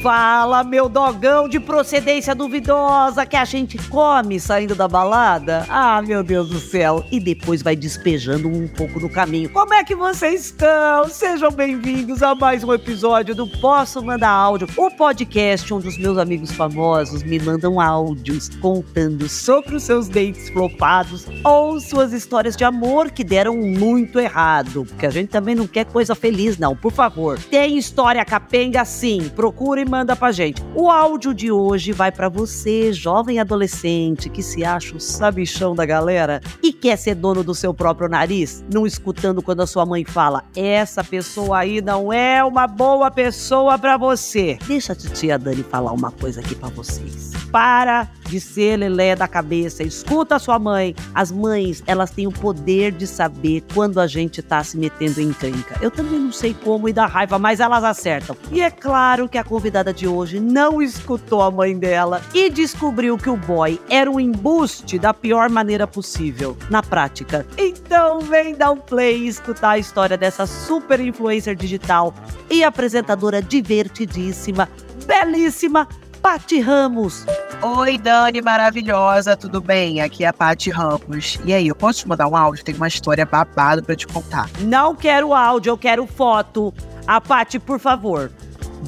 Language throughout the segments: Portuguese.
Fala, meu dogão de procedência duvidosa que a gente come saindo da balada. Ah, meu Deus do céu. E depois vai despejando um pouco no caminho. Como é que vocês estão? Sejam bem-vindos a mais um episódio do Posso Mandar Áudio, o podcast onde os meus amigos famosos me mandam áudios contando sobre os seus dentes flopados ou suas histórias de amor que deram muito errado. Porque a gente também não quer coisa feliz, não. Por favor, tem história capenga sim. Procure manda pra gente. O áudio de hoje vai para você, jovem adolescente que se acha o sabichão da galera e quer ser dono do seu próprio nariz, não escutando quando a sua mãe fala: "Essa pessoa aí não é uma boa pessoa para você". Deixa a titia Dani falar uma coisa aqui para vocês. Para de ser lelé da cabeça. Escuta a sua mãe. As mães, elas têm o poder de saber quando a gente tá se metendo em tranca. Eu também não sei como e dá raiva, mas elas acertam. E é claro que a convidada de hoje não escutou a mãe dela e descobriu que o boy era um embuste da pior maneira possível, na prática. Então vem dar um play e escutar a história dessa super influencer digital e apresentadora divertidíssima, belíssima, Pati Ramos. Oi, Dani maravilhosa, tudo bem? Aqui é a Paty Ramos. E aí, eu posso te mandar um áudio? Tem uma história babado para te contar. Não quero áudio, eu quero foto. A Pati, por favor.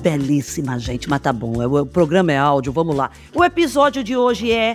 Belíssima, gente, mas tá bom. O programa é áudio, vamos lá. O episódio de hoje é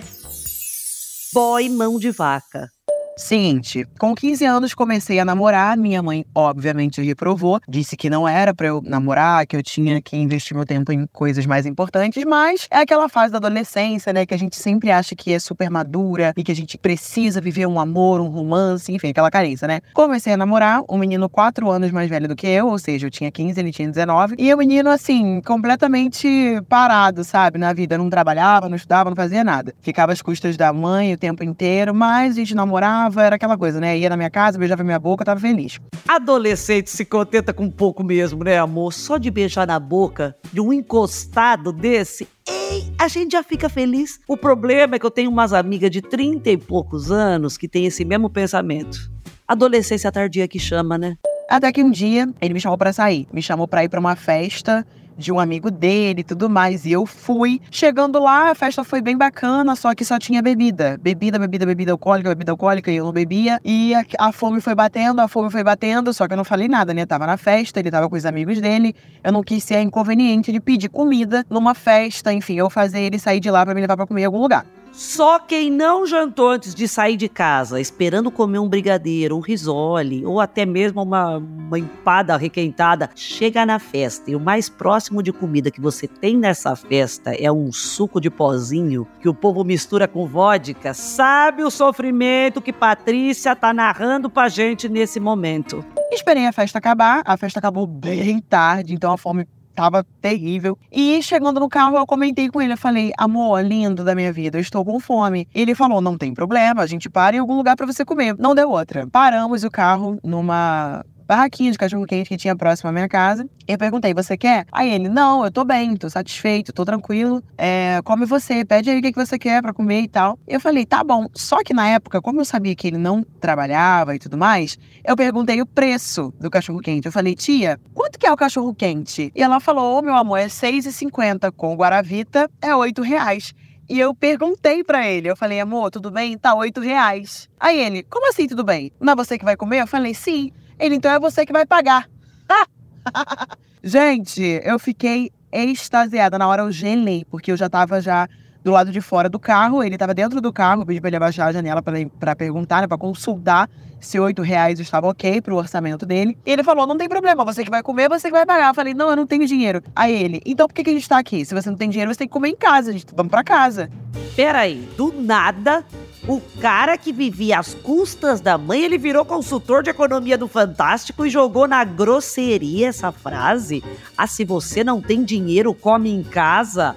Boy Mão de Vaca. Seguinte, com 15 anos comecei a namorar, minha mãe obviamente reprovou, disse que não era para eu namorar, que eu tinha que investir meu tempo em coisas mais importantes, mas é aquela fase da adolescência, né, que a gente sempre acha que é super madura e que a gente precisa viver um amor, um romance, enfim, aquela carência, né? Comecei a namorar um menino 4 anos mais velho do que eu, ou seja, eu tinha 15, ele tinha 19, e o menino assim, completamente parado, sabe, na vida, não trabalhava, não estudava, não fazia nada. Ficava às custas da mãe o tempo inteiro, mas a gente namorava beijava, era aquela coisa, né? Ia na minha casa, beijava minha boca, tava feliz. Adolescente se contenta com pouco mesmo, né, amor? Só de beijar na boca de um encostado desse, ei, a gente já fica feliz. O problema é que eu tenho umas amigas de 30 e poucos anos que têm esse mesmo pensamento. Adolescência tardia que chama, né? Até que um dia ele me chamou para sair, me chamou para ir para uma festa de um amigo dele e tudo mais. E eu fui. Chegando lá, a festa foi bem bacana, só que só tinha bebida. Bebida, bebida, bebida alcoólica, bebida alcoólica, e eu não bebia. E a, a, fome foi batendo, a fome foi batendo, só que eu não falei nada, né? Tava na festa, ele tava com os amigos dele. Eu não quis ser inconveniente de pedir comida numa festa, enfim, eu fazer ele sair de lá para me levar para comer em algum lugar. Só quem não jantou antes de sair de casa, esperando comer um brigadeiro, um risole ou até mesmo uma, uma empada requentada, chega na festa e o mais próximo de comida que você tem nessa festa é um suco de pozinho que o povo mistura com vodka. Sabe o sofrimento que Patrícia tá narrando pra gente nesse momento. Esperei a festa acabar, a festa acabou bem tarde, então a fome tava terrível. E chegando no carro, eu comentei com ele, eu falei, amor, lindo da minha vida, eu estou com fome. Ele falou, não tem problema, a gente para em algum lugar para você comer. Não deu outra. Paramos o carro numa barraquinha de cachorro-quente que tinha próximo à minha casa. Eu perguntei, você quer? Aí ele, não, eu tô bem, tô satisfeito, tô tranquilo. É, come você, pede aí o que você quer para comer e tal. Eu falei, tá bom. Só que na época, como eu sabia que ele não trabalhava e tudo mais, eu perguntei o preço do cachorro-quente. Eu falei, tia, quanto que é o cachorro-quente? E ela falou, oh, meu amor, é R$6,50. Com Guaravita é 8,00 reais. E eu perguntei para ele, eu falei, amor, tudo bem? Tá oito reais. Aí ele, como assim tudo bem? Não é você que vai comer? Eu falei, sim. Ele, então é você que vai pagar. Gente, eu fiquei extasiada. Na hora eu gelei, porque eu já tava já do lado de fora do carro, ele tava dentro do carro, pedi pra ele abaixar a janela para perguntar, né, pra consultar se oito reais estava ok pro orçamento dele. E ele falou, não tem problema, você que vai comer, você que vai pagar. Eu falei, não, eu não tenho dinheiro. Aí ele, então por que, que a gente tá aqui? Se você não tem dinheiro, você tem que comer em casa, a gente, vamos pra casa. Peraí, do nada, o cara que vivia às custas da mãe, ele virou consultor de economia do Fantástico e jogou na grosseria essa frase. Ah, se você não tem dinheiro, come em casa.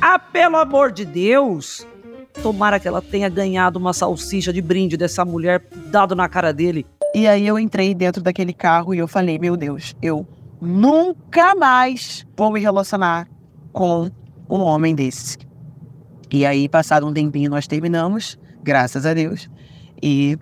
Ah, pelo amor de Deus! Tomara que ela tenha ganhado uma salsicha de brinde dessa mulher dado na cara dele. E aí eu entrei dentro daquele carro e eu falei, meu Deus, eu nunca mais vou me relacionar com um homem desse. E aí, passado um tempinho, nós terminamos graças a Deus. E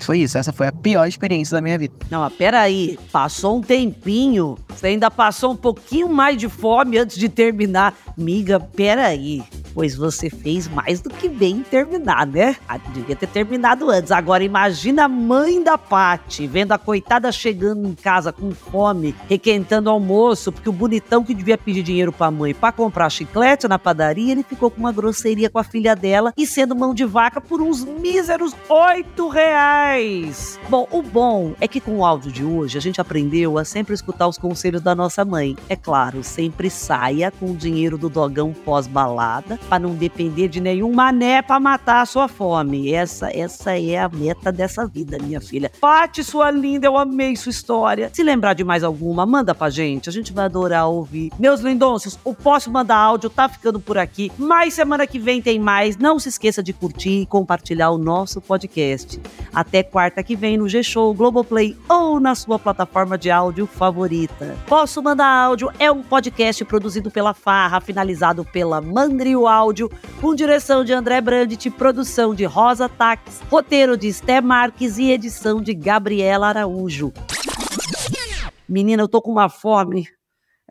Foi isso, essa foi a pior experiência da minha vida. Não, mas peraí, passou um tempinho, você ainda passou um pouquinho mais de fome antes de terminar. Miga, peraí, pois você fez mais do que bem em terminar, né? Ah, devia ter terminado antes. Agora imagina a mãe da Pati vendo a coitada chegando em casa com fome, requentando almoço, porque o bonitão que devia pedir dinheiro pra mãe para comprar chiclete na padaria, ele ficou com uma grosseria com a filha dela e sendo mão de vaca por uns míseros oito reais. Bom, o bom é que com o áudio de hoje a gente aprendeu a sempre escutar os conselhos da nossa mãe. É claro, sempre saia com o dinheiro do dogão pós-balada para não depender de nenhum mané para matar a sua fome. Essa, essa é a meta dessa vida, minha filha. Pati, sua linda, eu amei sua história. Se lembrar de mais alguma, manda pra gente. A gente vai adorar ouvir. Meus lindonços, o Posso Mandar Áudio tá ficando por aqui. Mas semana que vem tem mais. Não se esqueça de curtir e compartilhar o nosso podcast. Até quarta que vem no G-Show, Globoplay ou na sua plataforma de áudio favorita. Posso Mandar Áudio é um podcast produzido pela Farra, finalizado pela Mandrio Áudio, com direção de André Brandt, produção de Rosa Tax, roteiro de Esté Marques e edição de Gabriela Araújo. Menina, eu tô com uma fome.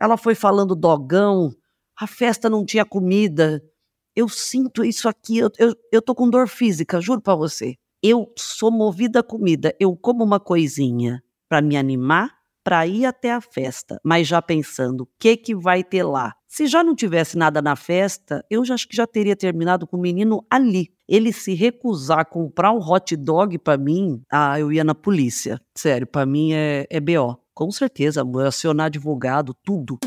Ela foi falando dogão, a festa não tinha comida. Eu sinto isso aqui, eu, eu, eu tô com dor física, juro pra você. Eu sou movida a comida, eu como uma coisinha para me animar, para ir até a festa, mas já pensando o que que vai ter lá. Se já não tivesse nada na festa, eu já acho que já teria terminado com o menino ali. Ele se recusar a comprar um hot dog para mim, ah, eu ia na polícia. Sério, para mim é, é BO. Com certeza, acionar advogado, tudo.